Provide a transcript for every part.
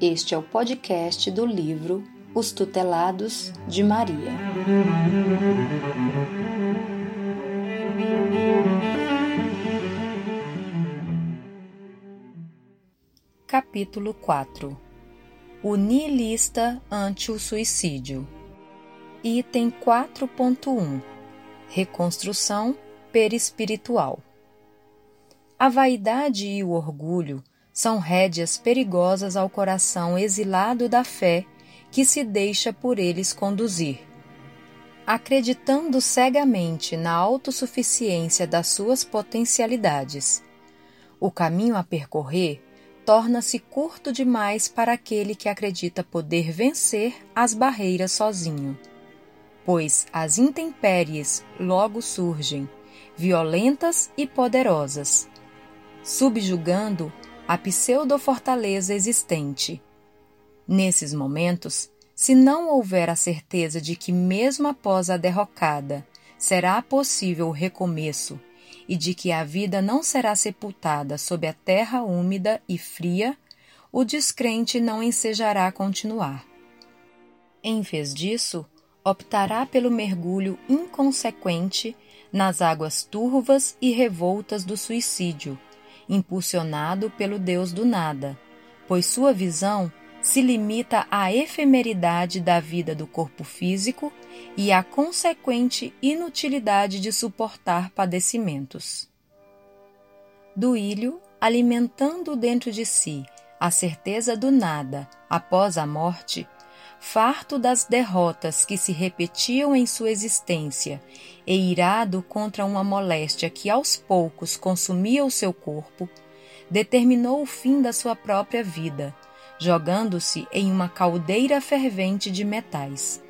Este é o podcast do livro Os Tutelados de Maria. Capítulo 4 O nihilista ante o suicídio. Item 4.1 Reconstrução perispiritual. A vaidade e o orgulho são rédeas perigosas ao coração exilado da fé que se deixa por eles conduzir. Acreditando cegamente na autossuficiência das suas potencialidades, o caminho a percorrer torna-se curto demais para aquele que acredita poder vencer as barreiras sozinho, pois as intempéries logo surgem, violentas e poderosas subjugando a pseudo-fortaleza existente. Nesses momentos, se não houver a certeza de que, mesmo após a derrocada, será possível o recomeço e de que a vida não será sepultada sob a terra úmida e fria, o descrente não ensejará continuar. Em vez disso, optará pelo mergulho inconsequente nas águas turvas e revoltas do suicídio, impulsionado pelo Deus do nada, pois sua visão se limita à efemeridade da vida do corpo físico e à consequente inutilidade de suportar padecimentos. Duílio, alimentando dentro de si a certeza do nada após a morte, farto das derrotas que se repetiam em sua existência e irado contra uma moléstia que aos poucos consumia o seu corpo, determinou o fim da sua própria vida, jogando-se em uma caldeira fervente de metais.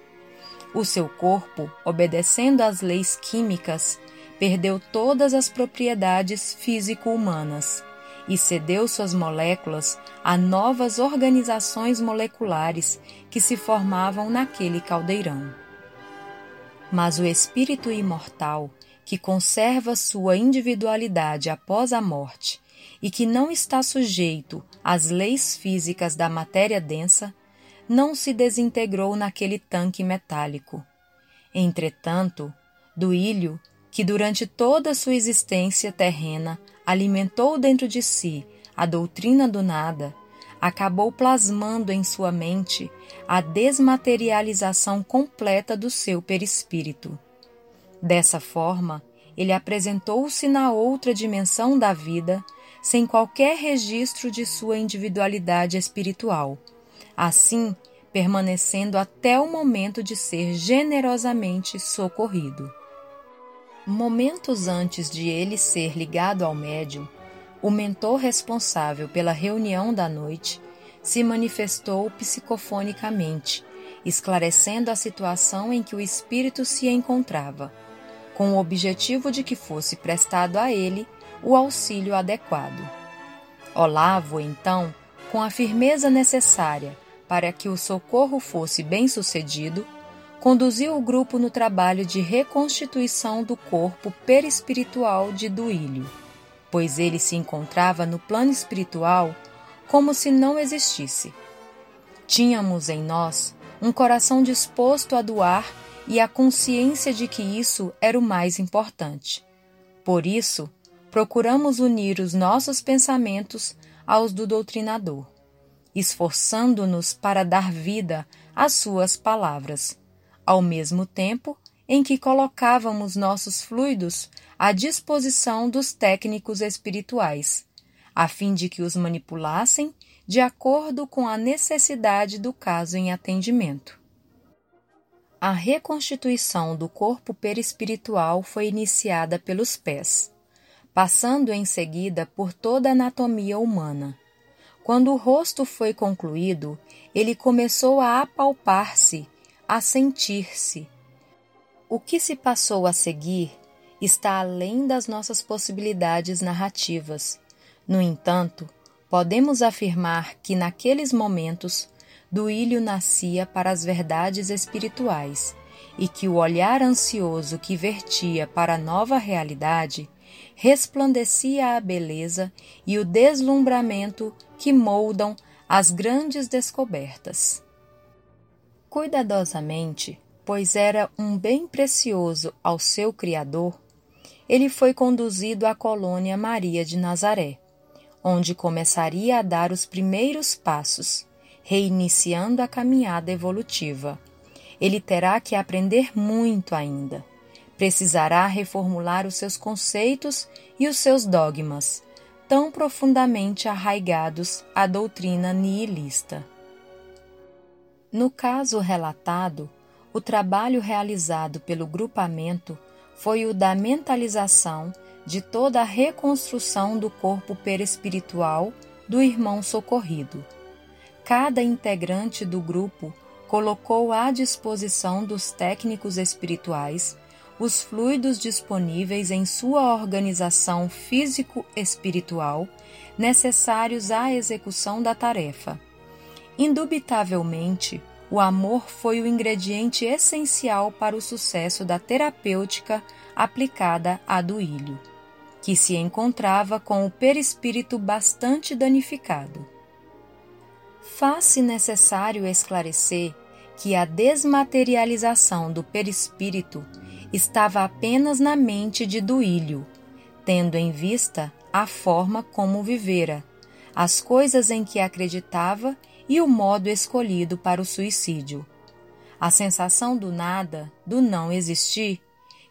O seu corpo, obedecendo às leis químicas, perdeu todas as propriedades físico-humanas e cedeu suas moléculas a novas organizações moleculares que se formavam naquele caldeirão. Mas o espírito imortal, que conserva sua individualidade após a morte e que não está sujeito às leis físicas da matéria densa, não se desintegrou naquele tanque metálico. Entretanto, Duílio, que durante toda sua existência terrena alimentou dentro de si a doutrina do nada, acabou plasmando em sua mente a desmaterialização completa do seu perispírito. Dessa forma, ele apresentou-se na outra dimensão da vida sem qualquer registro de sua individualidade espiritual, assim permanecendo até o momento de ser generosamente socorrido. Momentos antes de ele ser ligado ao médium, o mentor responsável pela reunião da noite se manifestou psicofonicamente, esclarecendo a situação em que o espírito se encontrava, com o objetivo de que fosse prestado a ele o auxílio adequado. Olavo, então, com a firmeza necessária para que o socorro fosse bem sucedido, conduziu o grupo no trabalho de reconstituição do corpo perispiritual de Duílio, pois ele se encontrava no plano espiritual como se não existisse. Tínhamos em nós um coração disposto a doar e a consciência de que isso era o mais importante. Por isso, procuramos unir os nossos pensamentos aos do doutrinador, esforçando-nos para dar vida às suas palavras ao mesmo tempo em que colocávamos nossos fluidos à disposição dos técnicos espirituais, a fim de que os manipulassem de acordo com a necessidade do caso em atendimento. A reconstituição do corpo perispiritual foi iniciada pelos pés, passando em seguida por toda a anatomia humana. Quando o rosto foi concluído, ele começou a apalpar-se a sentir-se. O que se passou a seguir está além das nossas possibilidades narrativas. No entanto, podemos afirmar que naqueles momentos Duílio nascia para as verdades espirituais e que o olhar ansioso que vertia para a nova realidade resplandecia a beleza e o deslumbramento que moldam as grandes descobertas. Cuidadosamente, pois era um bem precioso ao seu Criador, ele foi conduzido à colônia Maria de Nazaré, onde começaria a dar os primeiros passos, reiniciando a caminhada evolutiva. Ele terá que aprender muito ainda. Precisará reformular os seus conceitos e os seus dogmas, tão profundamente arraigados à doutrina nihilista. No caso relatado, o trabalho realizado pelo grupamento foi o da mentalização de toda a reconstrução do corpo perespiritual do irmão socorrido. Cada integrante do grupo colocou à disposição dos técnicos espirituais os fluidos disponíveis em sua organização físico-espiritual necessários à execução da tarefa. Indubitavelmente, o amor foi o ingrediente essencial para o sucesso da terapêutica aplicada a Duílio, que se encontrava com o perispírito bastante danificado. Faz-se necessário esclarecer que a desmaterialização do perispírito estava apenas na mente de Duílio, tendo em vista a forma como vivera, as coisas em que acreditava e o modo escolhido para o suicídio. A sensação do nada, do não existir,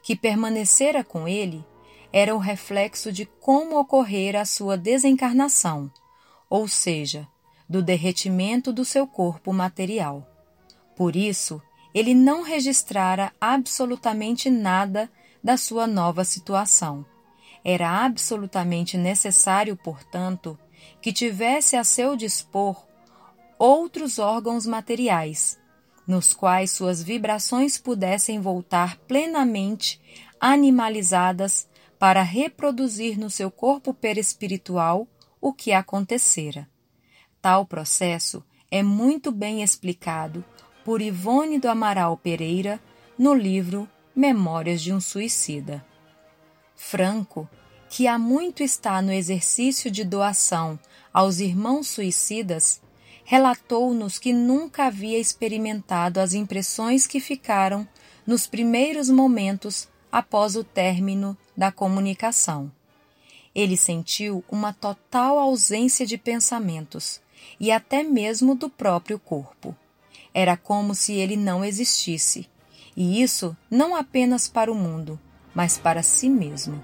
que permanecera com ele, era o reflexo de como ocorrera a sua desencarnação, ou seja, do derretimento do seu corpo material. Por isso, ele não registrara absolutamente nada da sua nova situação. Era absolutamente necessário, portanto, que tivesse a seu dispor outros órgãos materiais, nos quais suas vibrações pudessem voltar plenamente animalizadas para reproduzir no seu corpo perespiritual o que acontecera. Tal processo é muito bem explicado por Ivone do Amaral Pereira no livro Memórias de um Suicida. Franco, que há muito está no exercício de doação aos irmãos suicidas, relatou-nos que nunca havia experimentado as impressões que ficaram nos primeiros momentos após o término da comunicação. Ele sentiu uma total ausência de pensamentos e até mesmo do próprio corpo. Era como se ele não existisse, e isso não apenas para o mundo, mas para si mesmo.